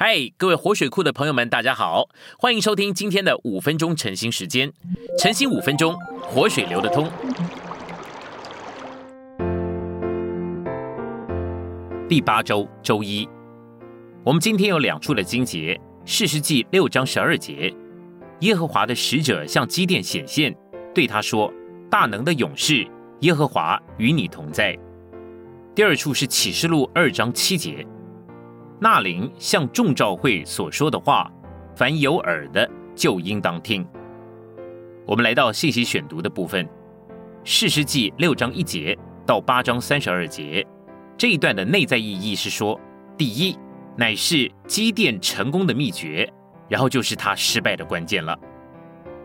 嗨，各位活水库的朋友们，大家好，欢迎收听今天的五分钟晨兴时间。晨兴五分钟，活水流得通。第八周周一，我们今天有两处的经节，四世纪六章十二节，耶和华的使者向基甸显现，对他说：“大能的勇士，耶和华与你同在。”第二处是启示录二章七节。纳林向众召会所说的话，凡有耳的就应当听。我们来到信息选读的部分，四世纪六章一节到八章三十二节这一段的内在意义是说：第一，乃是积淀成功的秘诀，然后就是他失败的关键了。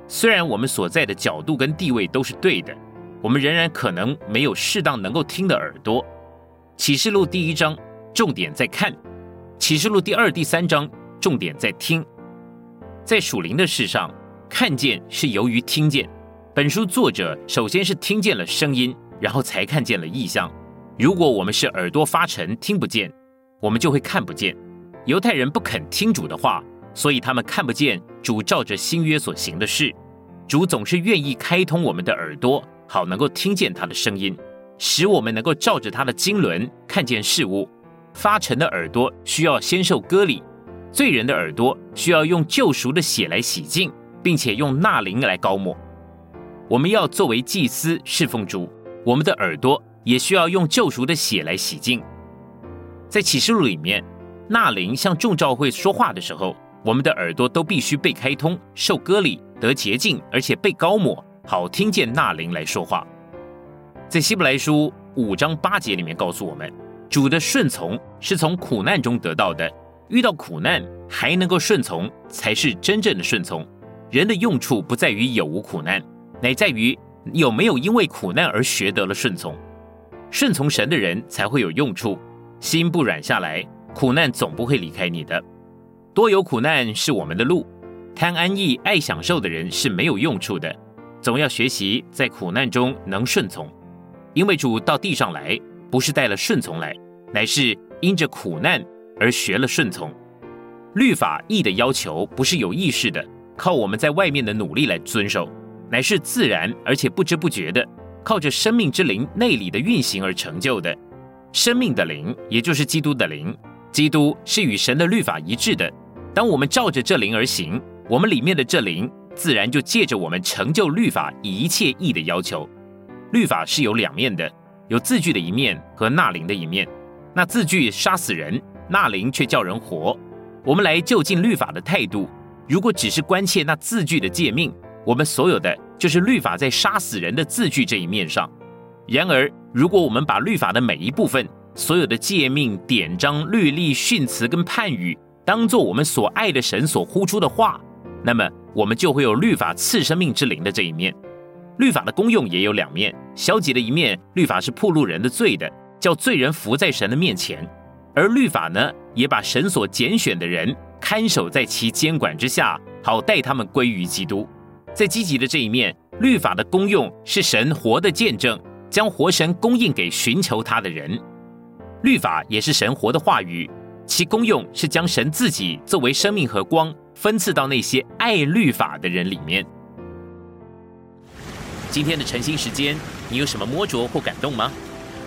虽然我们所在的角度跟地位都是对的，我们仍然可能没有适当能够听的耳朵。启示录第一章重点在看。启示录第二、第三章重点在听，在属灵的事上，看见是由于听见。本书作者首先是听见了声音，然后才看见了意象。如果我们是耳朵发沉，听不见，我们就会看不见。犹太人不肯听主的话，所以他们看不见主照着新约所行的事。主总是愿意开通我们的耳朵，好能够听见他的声音，使我们能够照着他的经纶看见事物。发沉的耳朵需要先受割礼，罪人的耳朵需要用救赎的血来洗净，并且用纳灵来膏抹。我们要作为祭司侍奉主，我们的耳朵也需要用救赎的血来洗净。在启示录里面，纳灵向众召会说话的时候，我们的耳朵都必须被开通、受割礼、得洁净，而且被膏抹，好听见纳灵来说话。在希伯来书五章八节里面告诉我们。主的顺从是从苦难中得到的，遇到苦难还能够顺从，才是真正的顺从。人的用处不在于有无苦难，乃在于有没有因为苦难而学得了顺从。顺从神的人才会有用处，心不软下来，苦难总不会离开你的。多有苦难是我们的路，贪安逸爱享受的人是没有用处的。总要学习在苦难中能顺从，因为主到地上来不是带了顺从来。乃是因着苦难而学了顺从，律法义的要求不是有意识的，靠我们在外面的努力来遵守，乃是自然而且不知不觉的，靠着生命之灵内里的运行而成就的。生命的灵，也就是基督的灵，基督是与神的律法一致的。当我们照着这灵而行，我们里面的这灵自然就借着我们成就律法一切义的要求。律法是有两面的，有字句的一面和纳灵的一面。那字句杀死人，那灵却叫人活。我们来就近律法的态度，如果只是关切那字句的诫命，我们所有的就是律法在杀死人的字句这一面上。然而，如果我们把律法的每一部分，所有的诫命、典章、律例、训词跟判语，当做我们所爱的神所呼出的话，那么我们就会有律法赐生命之灵的这一面。律法的功用也有两面，消极的一面，律法是铺路人的罪的。叫罪人伏在神的面前，而律法呢，也把神所拣选的人看守在其监管之下，好带他们归于基督。在积极的这一面，律法的功用是神活的见证，将活神供应给寻求他的人。律法也是神活的话语，其功用是将神自己作为生命和光分赐到那些爱律法的人里面。今天的晨兴时间，你有什么摸着或感动吗？